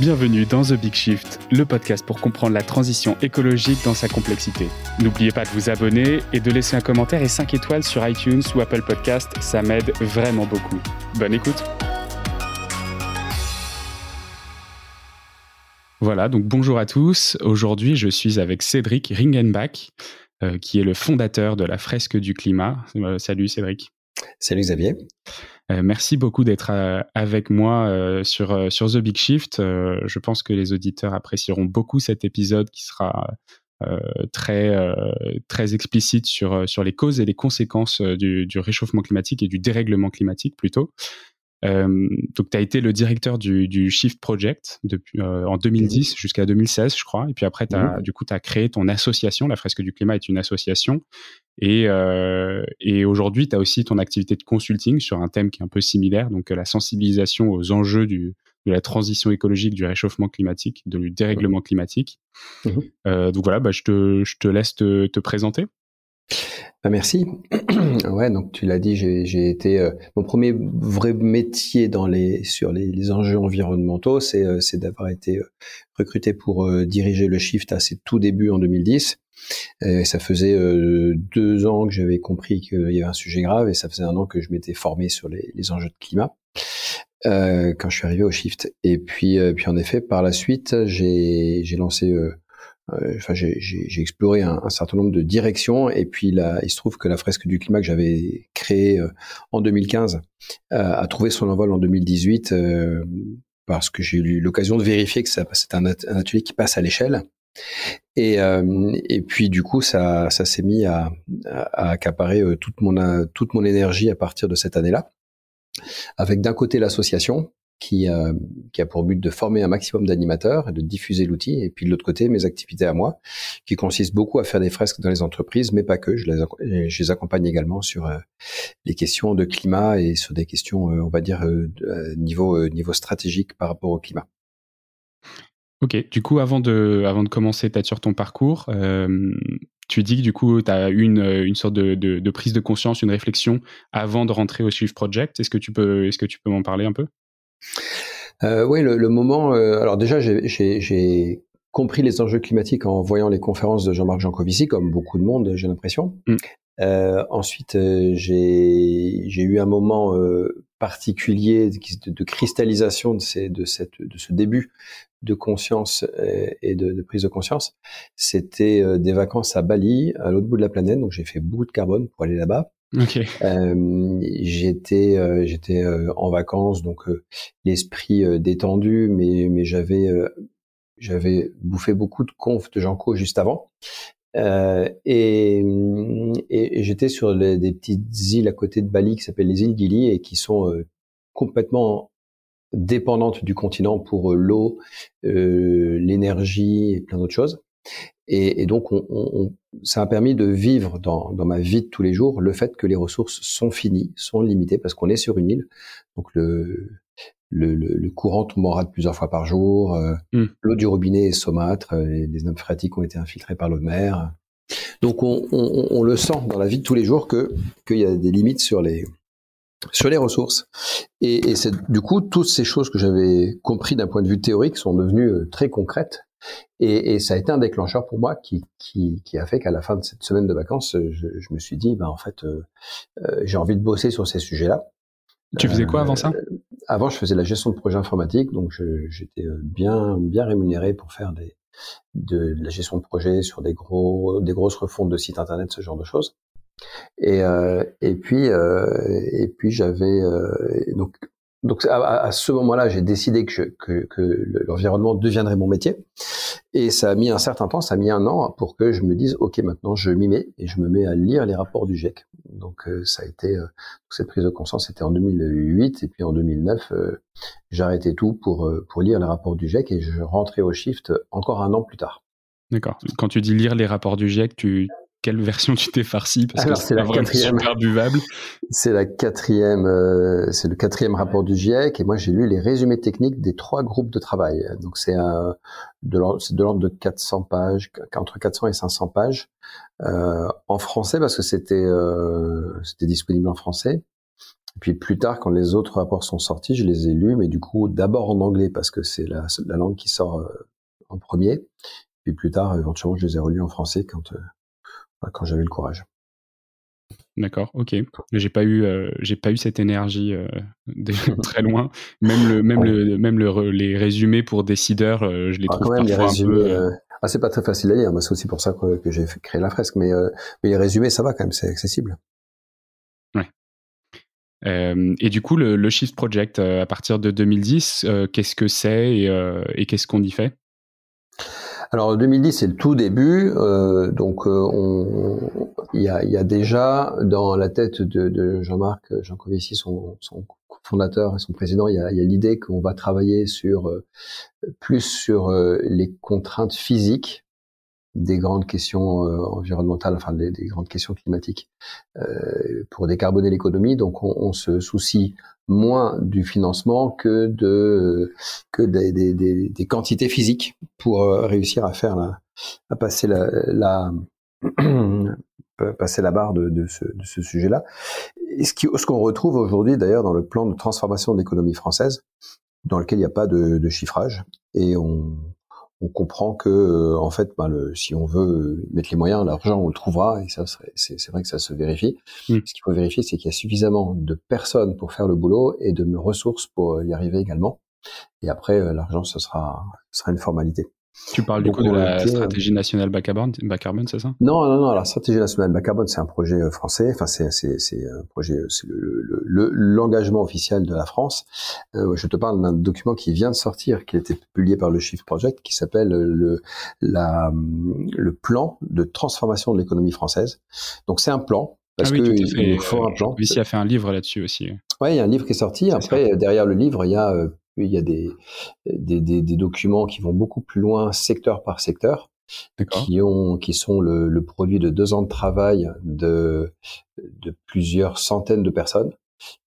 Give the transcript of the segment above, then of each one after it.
Bienvenue dans The Big Shift, le podcast pour comprendre la transition écologique dans sa complexité. N'oubliez pas de vous abonner et de laisser un commentaire et 5 étoiles sur iTunes ou Apple Podcast, ça m'aide vraiment beaucoup. Bonne écoute Voilà, donc bonjour à tous. Aujourd'hui, je suis avec Cédric Ringenbach, euh, qui est le fondateur de la fresque du climat. Euh, salut Cédric. Salut Xavier. Euh, merci beaucoup d'être euh, avec moi euh, sur, The Big Shift. je pense que les auditeurs apprécieront beaucoup cet épisode qui sera très, explicite sur, les causes et les conséquences du réchauffement climatique et du dérèglement climatique plutôt. Euh, donc, tu as été le directeur du, du Shift Project depuis, euh, en 2010 mhm. jusqu'à 2016, je crois. Et puis après, as, mhm. du coup, tu as créé ton association. La Fresque du Climat est une association. Et, euh, et aujourd'hui, tu as aussi ton activité de consulting sur un thème qui est un peu similaire, donc la sensibilisation aux enjeux du, de la transition écologique, du réchauffement climatique, du dérèglement climatique. Mhm. Euh, donc voilà, bah, je, te, je te laisse te, te présenter. Bah, merci. ouais, donc tu l'as dit, j'ai été euh, mon premier vrai métier dans les sur les, enjeux environnementaux, c'est euh, d'avoir été euh, recruté pour diriger le Shift à ses tout débuts en 2010. Et ça faisait deux ans que j'avais compris qu'il y avait un sujet grave, et ça faisait un an que je m'étais formé sur les, enjeux de climat. quand je suis arrivé au Shift. Et puis, puis en effet, par la suite, j'ai lancé euh, enfin, j'ai exploré un, un, certain nombre de directions et puis là, il se trouve que la fresque du climat que j'avais créée euh, en 2015 euh, a trouvé son envol en 2018 parce que j'ai eu l'occasion de vérifier que c'est un, atelier qui passe à l'échelle. Et, et puis du coup, ça, ça s'est mis à, à, accaparer toute mon toute mon énergie à partir de cette année-là, avec d'un côté l'association qui, euh, qui a pour but de former un maximum d'animateurs et de diffuser l'outil. Et puis de l'autre côté, mes activités à moi, qui consistent beaucoup à faire des fresques dans les entreprises, mais pas que. Je les, accompagne également sur euh, les questions de climat et sur des questions, euh, on va dire, niveau, niveau stratégique par rapport au climat. Ok, du coup, avant de, avant de commencer peut-être sur ton parcours, tu dis que du coup, tu as eu une, une sorte de, de, de, prise de conscience, une réflexion avant de rentrer au Swift Project. Est-ce que tu peux, est-ce que tu peux m'en parler un peu? Euh, oui, le, moment. Euh, alors déjà, j'ai compris les enjeux climatiques en voyant les conférences de Jean-Marc Jancovici, comme beaucoup de monde, j'ai l'impression. Mm. Euh, ensuite, j'ai eu un moment particulier de, cristallisation de, ces, de, cette, de ce début de conscience et de, de prise de conscience. C'était des vacances à Bali, à l'autre bout de la planète. Donc j'ai fait beaucoup de carbone pour aller là-bas. Okay. Euh, j'étais euh, j'étais euh, en vacances donc euh, l'esprit détendu mais mais j'avais j'avais bouffé beaucoup de conf de Janco juste avant et, et, j'étais sur des petites îles à côté de Bali qui s'appellent les îles Gili et qui sont complètement dépendantes du continent pour l'eau, l'énergie et plein d'autres choses. Et, et donc, on, on, ça a permis de vivre dans, dans, ma vie de tous les jours le fait que les ressources sont finies, sont limitées, parce qu'on est sur une île. Donc, le, le, le, courant tombera de plusieurs fois par jour. Euh, hmm. L'eau du robinet est saumâtre. Euh, les nappes phréatiques ont été infiltrées par l'eau de mer. Donc, on, on, on, le sent dans la vie de tous les jours que qu'il y a des limites sur les sur les ressources. Et, et c'est du coup toutes ces choses que j'avais compris d'un point de vue théorique sont devenues euh, très concrètes et, et, ça a été un déclencheur pour moi qui, qui, qui a fait qu'à la fin de cette semaine de vacances, je, je me suis dit, ben en fait, euh, euh j'ai envie de bosser sur ces sujets-là. Tu faisais quoi avant ça? Euh, Avant, je faisais la gestion de projets informatiques, donc j'étais euh, bien bien rémunéré pour faire des de, la gestion de projets sur des gros des grosses refontes de sites internet, ce genre de choses. Et, euh, et puis et puis j'avais donc donc à, à ce moment-là, j'ai décidé que, que, que l'environnement deviendrait mon métier. Et ça a mis un certain temps, ça a mis un an pour que je me dise, OK, maintenant je m'y mets et je me mets à lire les rapports du GIEC. Donc euh, ça a été, euh, cette prise de conscience c'était en 2008 et puis en 2009, euh, j'arrêtais tout pour, pour lire les rapports du GIEC et je rentrais au Shift encore un an plus tard. D'accord. Quand tu dis lire les rapports du GIEC, tu quelle version tu t'es farci parce que c'est la quatrième super buvable. C'est la quatrième, euh, c'est le quatrième rapport du GIEC et moi j'ai lu les résumés techniques des trois groupes de travail. Donc c'est de l'ordre de 400 pages, entre 400 et 500 pages euh, en français parce que c'était euh, c'était disponible en français puis plus tard, quand les autres rapports sont sortis, je les ai lus, mais du coup d'abord en anglais parce que c'est la, la, langue qui sort euh, en premier. Puis plus tard, éventuellement, je les ai relus en français quand euh, quand j'avais le courage. D'accord, ok. J'ai pas eu, euh, j'ai pas eu cette énergie de très loin. Même le, même le, même le, les résumés pour décideurs, je les ah, trouve quand même, parfois les résumés, un peu. Ah, c'est pas très facile à lire. C'est aussi pour ça que, que j'ai créé la fresque. Mais, mais les résumés, ça va quand même, c'est accessible. Euh, et du coup, le, le, Shift Project, euh, à partir de 2010, euh, qu'est-ce que c'est et, et qu'est-ce qu'on y fait? Alors 2010 c'est le tout début, euh, donc il y a, déjà dans la tête de, Jean-Marc Jancovici, son, son, fondateur et son président, il y a, y a l'idée qu'on va travailler sur plus sur les contraintes physiques des grandes questions euh, environnementales, enfin des, des, grandes questions climatiques, euh, pour décarboner l'économie. Donc on, on, se soucie moins du financement que de que des, des, des quantités physiques pour euh, réussir à faire la, à passer la, la passer la barre de, de ce, de ce sujet-là. Et ce qu'on ce qu'on retrouve aujourd'hui d'ailleurs dans le plan de transformation de l'économie française, dans lequel il n'y a pas de, de chiffrage, et on, on comprend que euh, en fait, ben, le, si on veut mettre les moyens, l'argent, on le trouvera, et ça, c'est vrai que ça se vérifie. Mm. Ce qu'il faut vérifier, c'est qu'il y a suffisamment de personnes pour faire le boulot et de ressources pour y arriver également. Et après, euh, l'argent, ce sera, ce sera une formalité. Tu parles du coup de la stratégie nationale bas carbone, bas carbone c'est ça? Non, non, non. La stratégie nationale bas carbone, c'est un projet euh, français. Enfin, c'est c'est c'est un projet, c'est le l'engagement le, officiel de la France. Euh, je te parle d'un document qui vient de sortir, qui a été publié par le Shift Project, qui s'appelle le la le plan de transformation de l'économie française. Donc, c'est un plan parce ah oui, que il faut un plan. Lucie a fait un livre là-dessus aussi. Ouais, il y a un livre qui est sorti. Après, derrière le livre, il y a euh, il y a des, des, des, des, documents qui vont beaucoup plus loin, secteur par secteur, qui, ont, qui sont le, le, produit de deux ans de travail de, de plusieurs centaines de personnes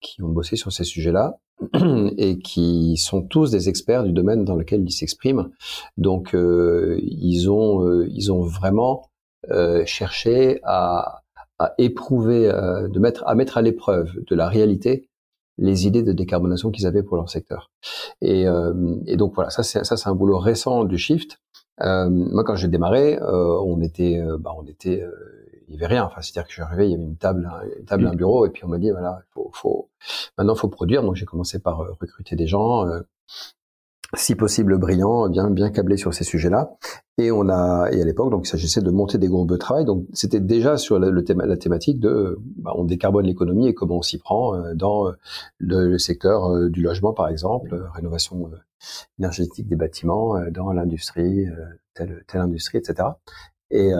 qui ont bossé sur ces sujets-là et qui sont tous des experts du domaine dans lequel ils s'expriment. Donc, euh, ils ont, euh, ils ont vraiment euh, cherché à, à éprouver, euh, de mettre, à mettre à l'épreuve de la réalité les idées de décarbonation qu'ils avaient pour leur secteur. Et, euh, et donc voilà, ça c'est ça c'est un boulot récent du Shift. Euh, moi quand j'ai démarré, euh, on était bah, on était euh, il y avait rien. Enfin c'est-à-dire que je suis arrivé, il y avait une table, une table, un bureau, et puis on m'a dit voilà, faut, faut maintenant faut produire. Donc j'ai commencé par recruter des gens si possible brillant, bien bien câblé sur ces sujets-là. Et on a et à l'époque donc il s'agissait de monter des groupes de travail. Donc c'était déjà sur le, thème, la thématique de bah, on décarbone l'économie et comment on s'y prend euh, dans euh, le, secteur euh, du logement par exemple, rénovation énergétique des bâtiments, dans l'industrie, telle telle industrie, etc. Et,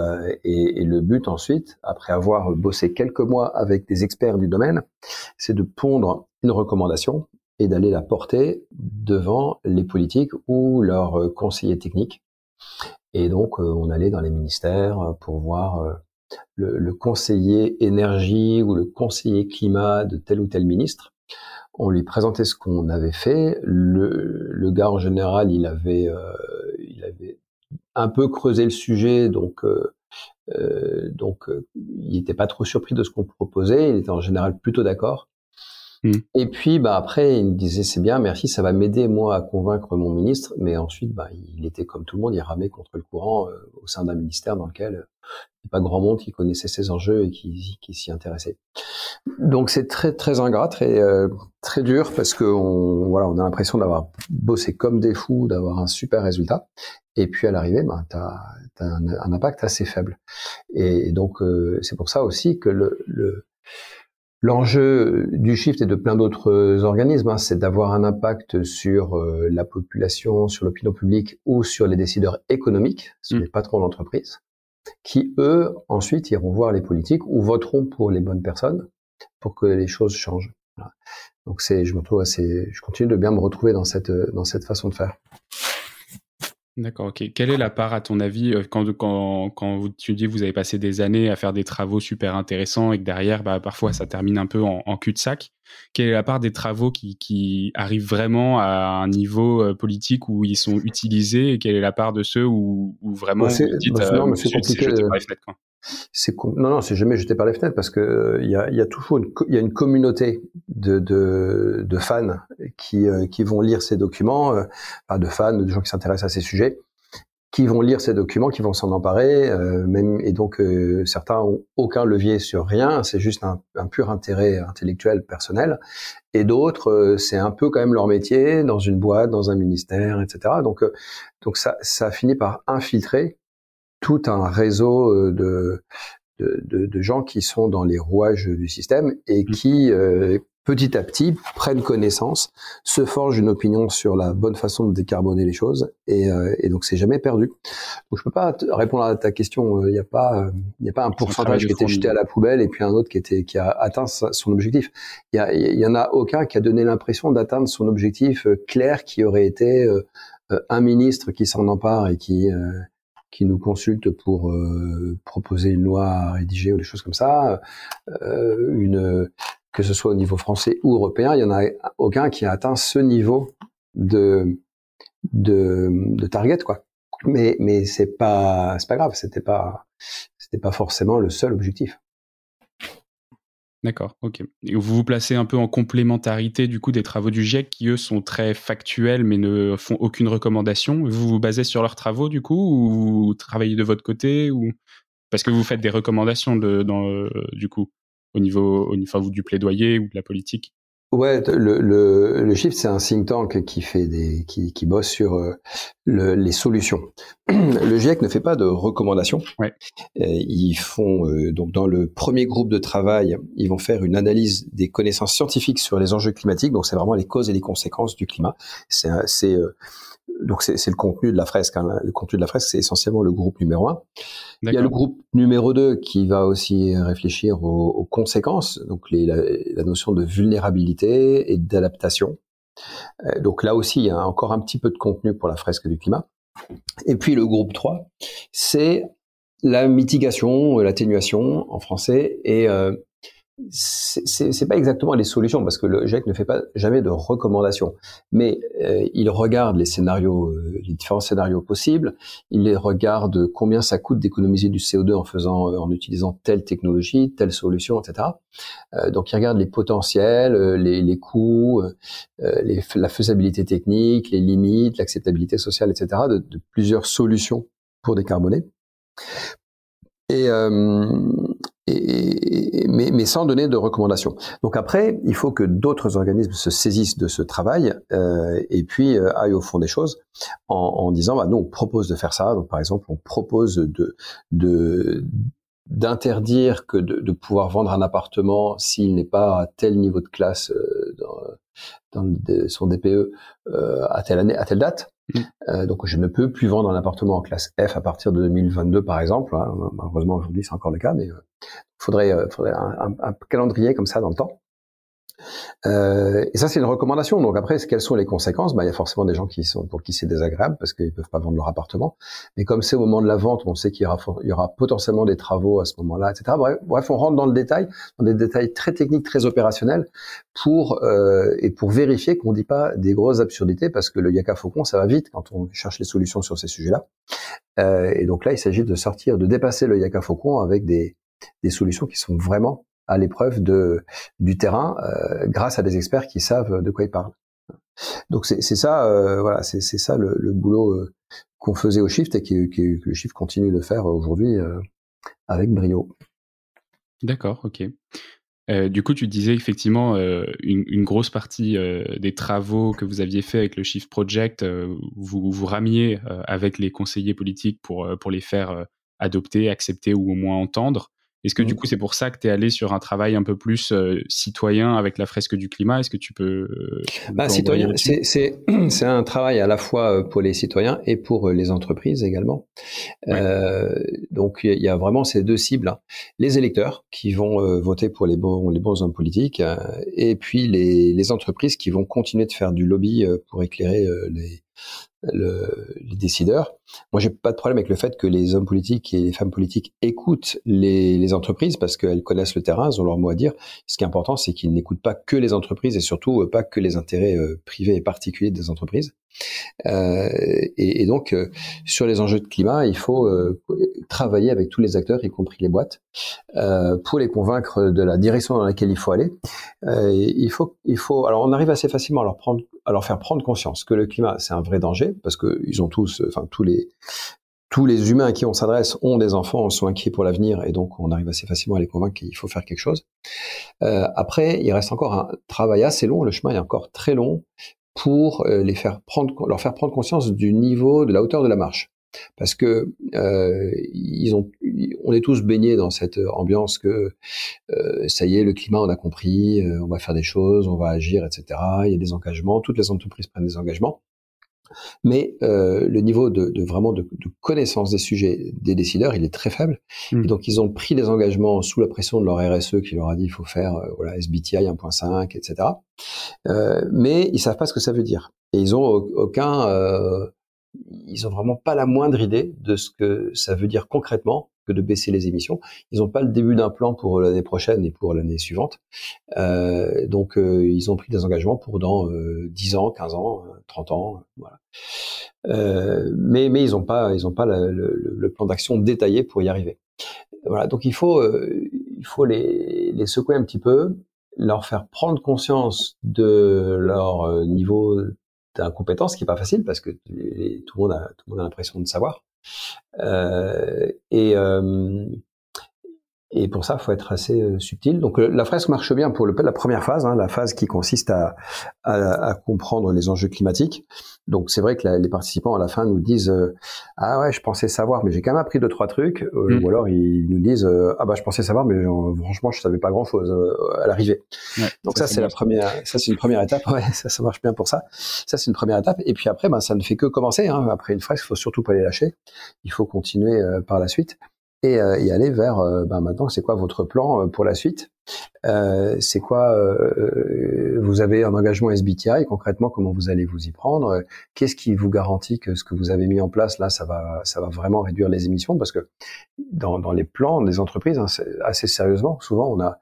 et, et, le but ensuite, après avoir bossé quelques mois avec des experts du domaine, c'est de pondre une recommandation et d'aller la porter devant les politiques ou leurs euh, conseillers techniques. Et donc, euh, on allait dans les ministères pour voir euh, le, conseiller énergie ou le conseiller climat de tel ou tel ministre. On lui présentait ce qu'on avait fait. Le, le, gars, en général, il avait, il avait un peu creusé le sujet, donc, donc il n'était pas trop surpris de ce qu'on proposait. Il était en général plutôt d'accord. Mm. Et puis, bah, après, il me disait, c'est bien, merci, ça va m'aider, moi, à convaincre mon ministre. Mais ensuite, bah, il était comme tout le monde, il ramait contre le courant euh, au sein d'un ministère dans lequel euh, il n'y a pas grand monde qui connaissait ces enjeux et qui, qui s'y intéressait. Donc, c'est très, très ingrat, très, euh, très dur parce que on, voilà, on a l'impression d'avoir bossé comme des fous, d'avoir un super résultat. Et puis, à l'arrivée, bah, tu as, un, impact assez faible. Et, donc, c'est pour ça aussi que le, le L'enjeu du shift et de plein d'autres organismes, hein, c'est d'avoir un impact sur euh, la population, sur l'opinion publique ou sur les décideurs économiques, sur mm. les patrons d'entreprise, qui eux ensuite iront voir les politiques ou voteront pour les bonnes personnes pour que les choses changent. Donc c'est, je me trouve assez, je continue de bien me retrouver dans cette dans cette façon de faire. D'accord, ok. Quelle est la part, à ton avis, euh, quand, quand, quand tu dis que vous avez passé des années à faire des travaux super intéressants et que derrière, bah, parfois, ça termine un peu en, en cul-de-sac? Quelle est la part des travaux qui, qui arrivent vraiment à un niveau euh, politique où ils sont utilisés et quelle est la part de ceux où, où vraiment bah, vous dites bah, euh, c'est compliqué, non non c'est jamais jeté par les fenêtres parce que il y a, toujours une il y a une communauté de de, de fans qui qui vont lire ces documents, pas de fans, de gens qui s'intéressent à ces sujets qui vont lire ces documents, qui vont s'en emparer, euh, même et donc euh, certains ont aucun levier sur rien, c'est juste un, pur intérêt intellectuel personnel, et d'autres euh, c'est un peu quand même leur métier dans une boîte, dans un ministère, etc. Donc donc ça ça finit par infiltrer tout un réseau de de, de, de gens qui sont dans les rouages du système et mmh. qui petit à petit prennent connaissance, se forgent une opinion sur la bonne façon de décarboner les choses, et, euh, et donc c'est jamais perdu. Donc je peux pas répondre à ta question. Il euh, n'y a pas, il euh, a pas un pourcentage qui était jeté à la poubelle et puis un autre qui était qui a atteint son objectif. Il y, a, il y en a aucun qui a donné l'impression d'atteindre son objectif clair, qui aurait été un ministre qui s'en empare et qui qui nous consulte pour proposer une loi à rédiger ou des choses comme ça, euh, une que ce soit au niveau français ou européen, il y en a aucun qui a atteint ce niveau de de, de target quoi. Mais mais c'est pas c'est pas grave, c'était pas c'était pas forcément le seul objectif. D'accord, ok. Et vous vous placez un peu en complémentarité du coup des travaux du GIEC qui eux sont très factuels mais ne font aucune recommandation. Vous vous basez sur leurs travaux du coup ou vous travaillez de votre côté ou parce que vous faites des recommandations de, dans, euh, du coup au niveau, au niveau du plaidoyer ou de la politique? Ouais, le, le, le Shift, c'est un think tank qui fait des, qui, qui bosse sur euh, le, les solutions. Le GIEC ne fait pas de recommandations. Ouais. Euh, ils font euh, donc dans le premier groupe de travail, ils vont faire une analyse des connaissances scientifiques sur les enjeux climatiques. Donc c'est vraiment les causes et les conséquences du climat. C'est c'est donc c'est le contenu de la fresque. Hein. Le contenu de la fresque, c'est essentiellement le groupe numéro un. Il y a le groupe numéro 2 qui va aussi réfléchir aux, conséquences, donc les, la, notion de vulnérabilité et d'adaptation. Euh, donc là aussi, il y a encore un petit peu de contenu pour la fresque du climat. Et puis le groupe 3, c'est la mitigation, l'atténuation en français et euh, c'est pas exactement les solutions parce que le GIEC ne fait pas jamais de recommandations, mais euh, il regarde les scénarios, euh, les différents scénarios possibles. Il les regarde combien ça coûte d'économiser du CO2 en faisant, euh, en utilisant telle technologie, telle solution, etc. donc il regarde les potentiels, les, les coûts, les, la faisabilité technique, les limites, l'acceptabilité sociale, etc. De, de, plusieurs solutions pour décarboner. Et, et, mais, mais, sans donner de recommandations. Donc après, il faut que d'autres organismes se saisissent de ce travail euh, et puis euh, aillent au fond des choses en, en disant, bah, nous on propose de faire ça. Donc par exemple, on propose de, de d'interdire que de, de, pouvoir vendre un appartement s'il n'est pas à tel niveau de classe euh, dans, dans son DPE euh, à telle année, à telle date. Mm. Euh, donc je ne peux plus vendre un appartement en classe F à partir de 2022 par exemple. Hein. Malheureusement aujourd'hui c'est encore le cas, mais il euh, faudrait, euh, un, calendrier comme ça dans le temps. Euh, et ça, c'est une recommandation. Donc après, quelles sont les conséquences? Bah, Il y a forcément des gens qui sont pour qui c'est désagréable parce qu'ils peuvent pas vendre leur appartement. Mais comme c'est au moment de la vente, on sait qu'il y aura, il y aura potentiellement des travaux à ce moment-là, etc. Bref, on rentre dans le détail, dans des détails très techniques, très opérationnels, pour euh, et pour vérifier qu'on dit pas des grosses absurdités parce que le Yaka Faucon, ça va vite quand on cherche les solutions sur ces sujets-là. Euh, et donc là, il s'agit de sortir, de dépasser le Yaka Faucon avec des des solutions qui sont vraiment à l'épreuve du terrain euh, grâce à des experts qui savent de quoi ils parlent. Donc c'est ça, euh, voilà, c'est ça le, boulot euh, qu'on faisait au Shift et que, que, le Shift continue de faire aujourd'hui avec brio. D'accord, ok. Du coup, tu disais effectivement une, grosse partie des travaux que vous aviez fait avec le Shift Project, vous vous ramiez avec les conseillers politiques pour les faire adopter, accepter ou au moins entendre. Est-ce que du mmh. coup c'est pour ça que tu es allé sur un travail un peu plus euh, citoyen avec la fresque du climat? Est-ce que tu peux... Euh, bah, citoyen, c'est un travail à la fois euh, pour les citoyens et pour les entreprises également. Euh, donc il y a vraiment ces deux cibles. Hein. Les électeurs qui vont voter pour les bons, les bons hommes politiques et puis les, les entreprises qui vont continuer de faire du lobby pour éclairer les, le, les décideurs. Moi, j'ai pas de problème avec le fait que les hommes politiques et les femmes politiques écoutent les, les entreprises parce qu'elles connaissent le terrain, elles ont leur mot à dire. Ce qui est important, c'est qu'ils n'écoutent pas que les entreprises et surtout euh, pas que les intérêts euh, privés et particuliers des entreprises. Et, et, donc, sur les enjeux de climat, il faut travailler avec tous les acteurs, y compris les boîtes, pour les convaincre de la direction dans laquelle il faut aller. il faut, il faut. Alors, on arrive assez facilement à leur prendre, à leur faire prendre conscience que le climat c'est un vrai danger parce que ils ont tous, enfin tous les tous les humains à qui on s'adresse ont des enfants, sont inquiets pour l'avenir, et donc on arrive assez facilement à les convaincre qu'il faut faire quelque chose. Euh, après, il reste encore un travail assez long, le chemin est encore très long pour euh, les faire prendre, leur faire prendre conscience du niveau, de la hauteur de la marche. Parce que euh, ils ont, on est tous baignés dans cette ambiance que euh, ça y est, le climat, on a compris, euh, on va faire des choses, on va agir, etc. Il y a des engagements, toutes les entreprises prennent des engagements. Mais euh, le niveau de, de vraiment de, de, connaissance des sujets des décideurs, il est très faible. Mmh. Et donc ils ont pris des engagements sous la pression de leur RSE qui leur a dit il faut faire euh, voilà SBTI 1.5, etc. Euh, mais ils savent pas ce que ça veut dire. Et ils ont aucun, euh, ils ont vraiment pas la moindre idée de ce que ça veut dire concrètement que de baisser les émissions. Ils n'ont pas le début d'un plan pour l'année prochaine et pour l'année suivante. Euh, donc, euh, ils ont pris des engagements pour dans euh, 10 ans, 15 ans, 30 euh, ans. Voilà. Euh, mais, mais ils n'ont pas, ils ont pas le, le, le plan d'action détaillé pour y arriver. Voilà. Donc, il faut, euh, il faut les, les secouer un petit peu, leur faire prendre conscience de leur niveau d'incompétence, qui est pas facile parce que tout le monde a, tout le monde a l'impression de savoir. Euh, et, euh, et pour ça, il faut être assez euh, subtil. Donc la fresque marche bien pour le, la première phase, hein, la phase qui consiste à, à, à, comprendre les enjeux climatiques. Donc c'est vrai que la, les participants à la fin nous disent euh, ah ouais je pensais savoir mais j'ai quand même appris deux trois trucs euh, mm. ou alors ils nous disent ah bah je pensais savoir mais franchement je savais pas grand chose à l'arrivée. Ouais, Donc ça, ça c'est la première ça c'est une première étape ouais ça ça marche bien pour ça. Ça c'est une première étape et puis après ben ça ne fait que commencer hein. après une fresque il faut surtout pas les lâcher. Il faut continuer par la suite et, euh, y aller vers euh, ben maintenant c'est quoi votre plan euh, pour la suite? Euh, c'est quoi vous avez un engagement SBTI concrètement comment vous allez vous y prendre? Qu'est-ce qui vous garantit que ce que vous avez mis en place là ça va ça va vraiment réduire les émissions? Parce que dans, dans les plans des entreprises hein, assez sérieusement souvent on a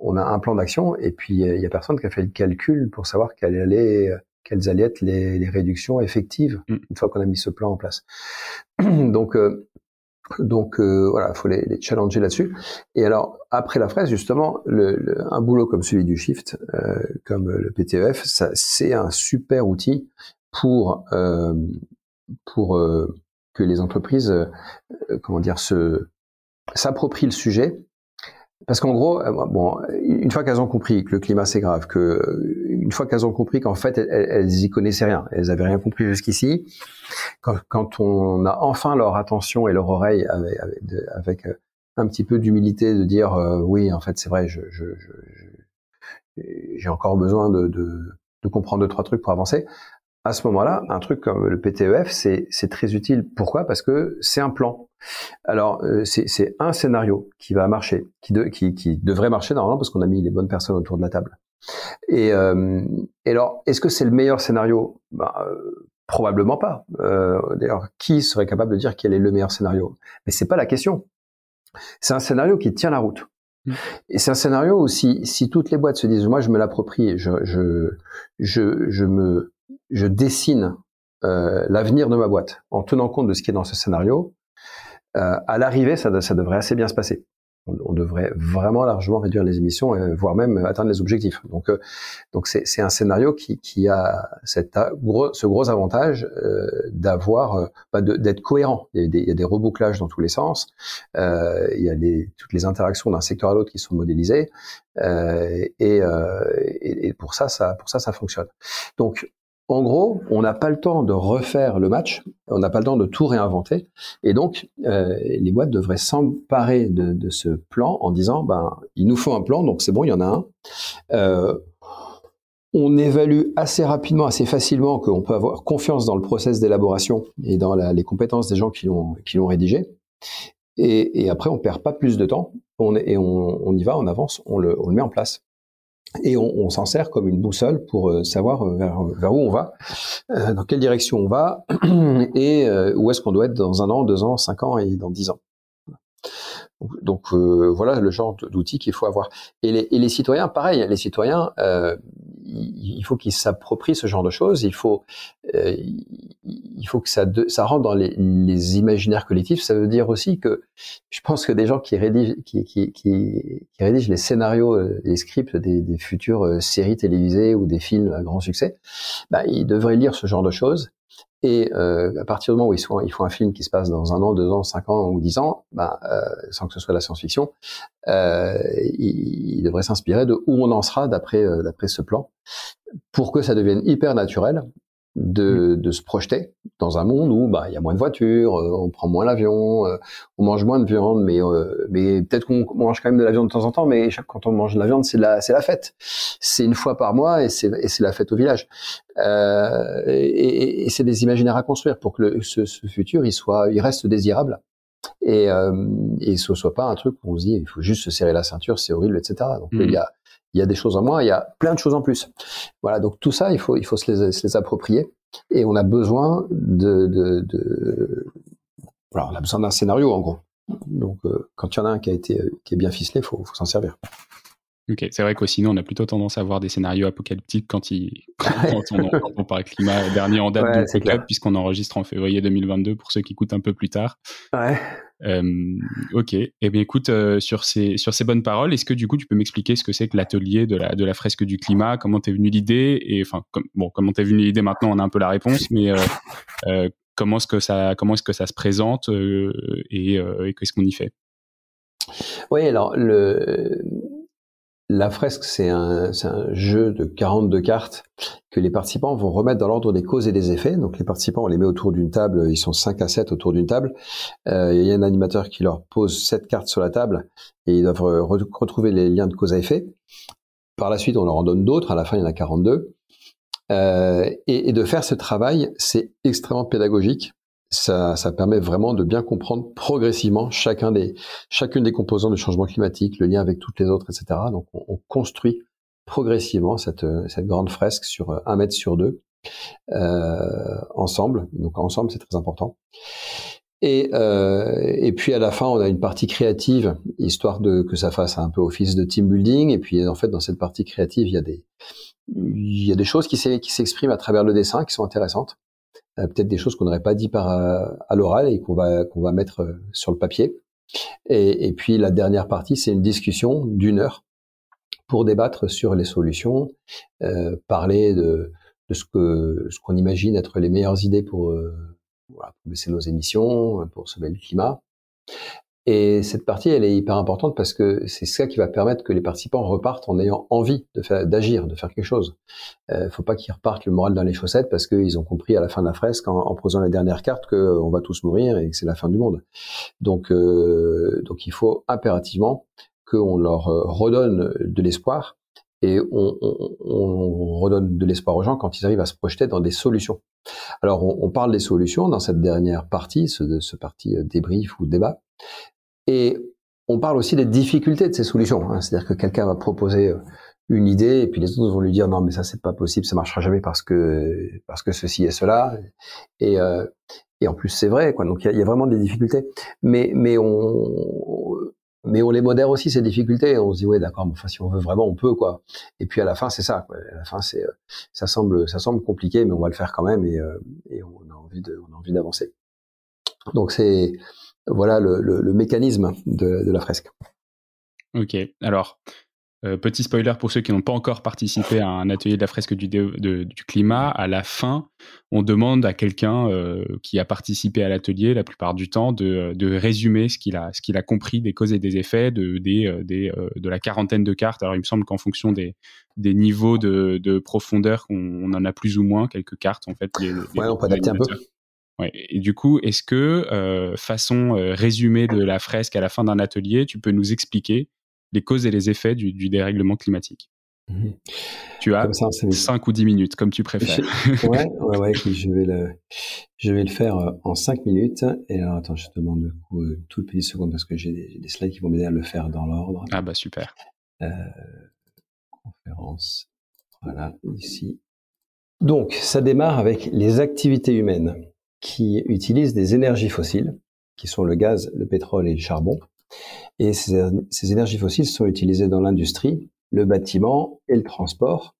on a un plan d'action et puis il y a personne qui a fait le calcul pour savoir quelle allait quelles allaient être les, les réductions effectives mm. une fois qu'on a mis ce plan en place. Donc donc euh, voilà, il faut les, les challenger là-dessus. Et alors après la fraise, justement, le, le, un boulot comme celui du Shift, euh, comme le PTEF, ça c'est un super outil pour euh, pour euh, que les entreprises, euh, comment dire, se s'approprient le sujet parce qu'en gros, euh, bon, une fois qu'elles ont compris que le climat c'est grave, que une fois qu'elles ont compris qu'en fait elles, elles y connaissaient rien, elles avaient rien compris jusqu'ici, quand, on a enfin leur attention et leur oreille avec, euh, un petit peu d'humilité de dire euh, oui, en fait c'est vrai, je, j'ai encore besoin de, de, de comprendre deux trois trucs pour avancer à ce moment-là, un truc comme le PTEF, c'est très utile. Pourquoi? Parce que c'est un plan. Alors, euh, c'est un scénario qui va marcher, qui, qui, qui devrait marcher normalement parce qu'on a mis les bonnes personnes autour de la table. Et, euh, et alors, est-ce que c'est le meilleur scénario? Ben, euh, Probablement pas. Euh, D'ailleurs, qui serait capable de dire quel est le meilleur scénario? Mais c'est pas la question. C'est un scénario qui tient la route. Mmh. Et c'est un scénario où si, si toutes les boîtes se disent, moi je me l'approprie, je, je, je, je me je dessine euh, l'avenir de ma boîte en tenant compte de ce qui est dans ce scénario, euh, à l'arrivée, ça, ça, devrait assez bien se passer. On, devrait vraiment largement réduire les émissions, et, voire même atteindre les objectifs. Donc, euh, donc c'est un scénario qui, qui a cette, ce gros avantage euh, d'avoir, euh, bah, d'être cohérent. Il y, a des, il y, a des, rebouclages dans tous les sens. Euh, il y a des, toutes les interactions d'un secteur à l'autre qui sont modélisées. Et, et, et, pour ça, ça, pour ça, ça fonctionne. Donc, en gros, on n'a pas le temps de refaire le match, on n'a pas le temps de tout réinventer, et donc euh, les boîtes devraient s'emparer de, ce plan en disant, ben, il nous faut un plan, donc c'est bon, il y en a un. Euh, on évalue assez rapidement, assez facilement qu'on peut avoir confiance dans le process d'élaboration et dans les compétences des gens qui l'ont rédigé. Et, après, on perd pas plus de temps, on, et on, y va, on avance, on le met en place et on, s'en sert comme une boussole pour euh, savoir euh, vers, vers, où on va, euh, dans quelle direction on va, et où est-ce qu'on doit être dans un an, deux ans, cinq ans et dans dix ans. Donc voilà le genre d'outils qu'il faut avoir. Et les, et les, citoyens, pareil, les citoyens, il faut qu'ils s'approprient ce genre de choses. Il faut, il faut que ça, ça rentre dans les, les, imaginaires collectifs. Ça veut dire aussi que je pense que des gens qui rédigent, qui, qui, qui, qui rédigent les scénarios, les scripts des, des futures séries télévisées ou des films à grand succès, bah, ils devraient lire ce genre de choses et euh, à partir du moment où ils ils font un film qui se passe dans un an, deux ans, cinq ans ou dix ans, ben, euh, sans que ce soit la science-fiction, euh, il, il, devrait s'inspirer de où on en sera d'après euh, d'après ce plan, pour que ça devienne hyper naturel de, mm. de, se projeter dans un monde où bah il y a moins de voitures, euh, on prend moins l'avion, euh, on mange moins de viande, mais euh, mais peut-être qu'on mange quand même de la viande de temps en temps, mais chaque, quand on mange de la viande, c'est la c'est la fête. C'est une fois par mois et c'est et c'est la fête au village. et, et c'est des imaginaires à construire pour que le, ce, ce, futur il soit il reste désirable et et ce soit pas un truc où on se dit il faut juste se serrer la ceinture, c'est horrible, etc. Donc il y a il y a des choses en moins, il y a plein de choses en plus. Voilà, donc tout ça, il faut, il faut se les, se les approprier. Et on a besoin de, de, de... Voilà, on a besoin d'un scénario en gros. Donc, euh, quand il y en a un qui a été qui est bien ficelé, faut, faut s'en servir. Ok, c'est vrai qu'au sinon, on a plutôt tendance à avoir des scénarios apocalyptiques quand, il, quand, on, quand on, parle climat dernier en date ouais, du club, puisqu'on enregistre en février 2022 pour ceux qui écoutent un peu plus tard. Ouais. Euh, ok. Eh bien, écoute, euh, sur ces sur ces bonnes paroles, est-ce que du coup, tu peux m'expliquer ce que c'est que l'atelier de la de la fresque du climat? Comment t'es venu l'idée? Et enfin, comme, bon, comment t'es venu l'idée Maintenant, on a un peu la réponse, mais euh, comment est-ce que ça comment est-ce que ça se présente et, et qu'est-ce qu'on y fait? Oui, alors le la fresque, c'est un, jeu de 42 cartes que les participants vont remettre dans l'ordre des causes et des effets. Donc les participants, on les met autour d'une table, ils sont 5 à 7 autour d'une table. Euh, il y a un animateur qui leur pose 7 cartes sur la table et ils doivent re retrouver les liens de cause à effet. Par la suite, on leur en donne d'autres, à la fin il y en a 42. Euh, et de faire ce travail, c'est extrêmement pédagogique ça, ça, permet vraiment de bien comprendre progressivement chacun des, chacune des composants du changement climatique, le lien avec toutes les autres, etc. Donc, on, on construit progressivement cette, cette, grande fresque sur un mètre sur deux euh, ensemble. Donc, ensemble, c'est très important. Et, euh, et puis à la fin, on a une partie créative, histoire de que ça fasse un peu office de team building. Et puis en fait, dans cette partie créative, il y a des, il y a des choses qui s'expriment à travers le dessin qui sont intéressantes. Euh, peut-être des choses qu'on n'aurait pas dit par euh, à l'oral et qu'on va qu'on va mettre euh, sur le papier. Et, puis la dernière partie, c'est une discussion d'une heure pour débattre sur les solutions, euh, parler de, de ce que ce qu'on imagine être les meilleures idées pour, voilà, pour baisser nos émissions, pour sauver le climat. Et cette partie, elle est hyper importante parce que c'est ça qui va permettre que les participants repartent en ayant envie d'agir, de faire quelque chose. Euh, faut pas qu'ils repartent le moral dans les chaussettes parce qu'ils ont compris à la fin de la fresque, en, posant la dernière carte, qu'on va tous mourir et que c'est la fin du monde. Donc, euh, donc il faut impérativement qu'on leur euh, redonne de l'espoir et on, on, on redonne de l'espoir aux gens quand ils arrivent à se projeter dans des solutions. Alors, on, on parle des solutions dans cette dernière partie, ce, ce partie euh, débrief ou débat, et on parle aussi des difficultés de ces solutions. Hein. C'est-à-dire que quelqu'un va proposer euh, une idée et puis les autres vont lui dire non mais ça c'est pas possible, ça marchera jamais parce que parce que ceci et cela. Et, euh, et en plus c'est vrai quoi. Donc il y, a, vraiment des difficultés. Mais mais on mais on les modère aussi ces difficultés. On se dit ouais d'accord, mais enfin si on veut vraiment on peut quoi. Et puis à la fin c'est ça. À la fin c'est euh, ça semble ça semble compliqué mais on va le faire quand même et, et on a envie de on a envie d'avancer. Donc c'est voilà le, le, le mécanisme de, de, la fresque. Ok, alors euh, petit spoiler pour ceux qui n'ont pas encore participé à un atelier de la fresque du, de, du climat, à la fin, on demande à quelqu'un euh, qui a participé à l'atelier la plupart du temps de, de résumer ce qu'il a, ce qu'il a compris des causes et des effets de, des, euh, des, euh, de la quarantaine de cartes. Alors il me semble qu'en fonction des, des niveaux de, de profondeur, on, on, en a plus ou moins quelques cartes en fait. Ouais, on peut adapter un peu. Ouais. Et du coup, est-ce que, euh, façon euh, résumée de la fresque à la fin d'un atelier, tu peux nous expliquer les causes et les effets du, du dérèglement climatique? Mmh. Tu as ça, 5 ou 10 minutes, comme tu préfères. ouais, ouais, ouais je, vais le, je vais le faire euh, en 5 minutes. Et alors, attends, je te demande du coup une toute petite seconde parce que j'ai des, des, slides qui vont m'aider à le faire dans l'ordre. Ah bah super. Euh, conférence. Voilà, ici. Donc, ça démarre avec les activités humaines qui utilisent des énergies fossiles, qui sont le gaz, le pétrole et le charbon, Et ces, énergies fossiles sont utilisées dans l'industrie, le bâtiment et le transport.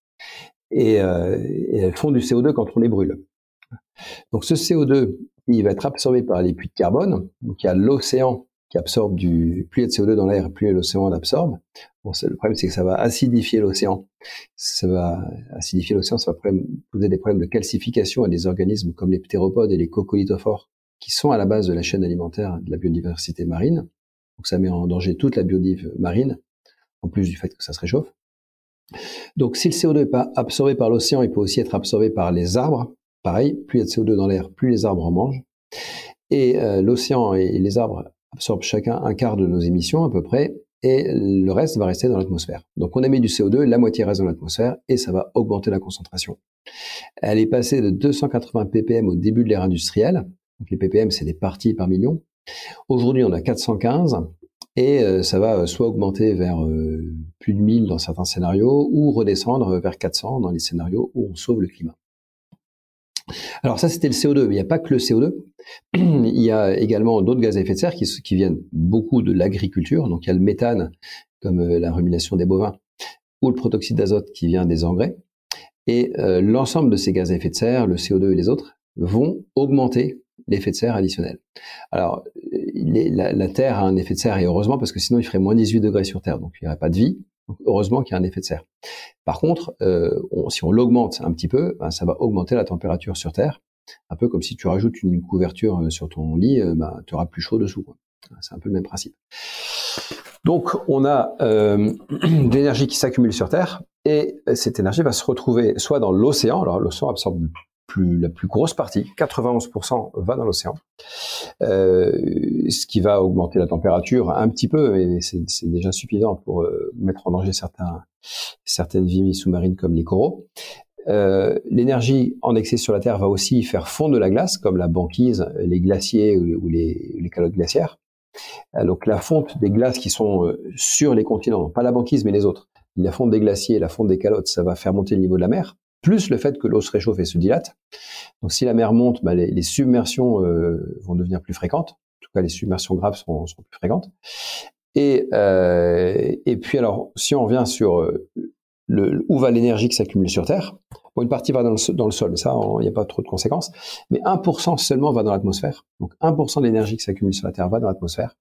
Et, euh, elles font du CO2 quand on les brûle. Donc ce CO2, il va être absorbé par les puits de carbone. Donc il y a l'océan qui absorbe du plus il y a de CO2 dans l'air, plus l'océan l'absorbe. Le problème c'est que ça va acidifier l'océan. Ça va acidifier l'océan, ça va poser des problèmes de calcification à des organismes comme les ptéropodes et les coccolithophores qui sont à la base de la chaîne alimentaire de la biodiversité marine. Donc ça met en danger toute la biodive marine, en plus du fait que ça se réchauffe. Donc si le CO2 n'est pas absorbé par l'océan, il peut aussi être absorbé par les arbres. Pareil, plus il y a de CO2 dans l'air, plus les arbres en mangent. Et euh, l'océan et les arbres absorbent chacun un quart de nos émissions à peu près, et le reste va rester dans l'atmosphère. Donc on émet du CO2, la moitié reste dans l'atmosphère, et ça va augmenter la concentration. Elle est passée de 280 ppm au début de l'ère industrielle, donc les ppm c'est des parties par million. Aujourd'hui on a 415, et euh, ça va soit augmenter vers euh, plus de 1000 dans certains scénarios, ou redescendre vers 400 dans les scénarios où on sauve le climat. Alors ça, c'était le CO2, mais il n'y a pas que le CO2. il y a également d'autres gaz à effet de serre qui, viennent beaucoup de l'agriculture. Donc il y a le méthane, comme euh, la rumination des bovins, ou le protoxyde d'azote qui vient des engrais. Et euh, l'ensemble de ces gaz à effet de serre, le CO2 et les autres, vont augmenter l'effet de serre additionnel. Alors, la, la, Terre a un effet de serre, et heureusement, parce que sinon il ferait moins 18 degrés sur Terre, donc il n'y aurait pas de vie. Heureusement qu'il y a un effet de serre. Par contre, euh, si on l'augmente un petit peu, ben, ça va augmenter la température sur Terre. Un peu comme si tu rajoutes une couverture euh, sur ton lit, euh, ben, tu auras plus chaud dessous. C'est un peu le même principe. Donc, on a de l'énergie qui s'accumule sur Terre, et cette énergie va se retrouver soit dans l'océan, alors l'océan absorbe plus, la plus grosse partie, 91% va dans l'océan, euh, ce qui va augmenter la température un petit peu, mais c'est déjà suffisant pour euh, mettre en danger certaines vies sous-marines comme les coraux. Euh, L'énergie en excès sur la Terre va aussi faire fondre de la glace, comme la banquise, les glaciers ou, les, les, calottes glaciaires. Donc la fonte des glaces qui sont sur les continents, pas la banquise mais les autres, la fonte des glaciers, la fonte des calottes, ça va faire monter le niveau de la mer plus le fait que l'eau se réchauffe et se dilate. Donc si la mer monte, bah, les, submersions euh, vont devenir plus fréquentes. En tout cas, les submersions graves seront, plus fréquentes. Et, euh, et puis alors, si on revient sur euh, le, où va l'énergie qui s'accumule sur Terre, une partie va dans le, sol, ça, il n'y a pas trop de conséquences, mais 1% seulement va dans l'atmosphère. Donc 1% de l'énergie qui s'accumule sur la Terre va dans l'atmosphère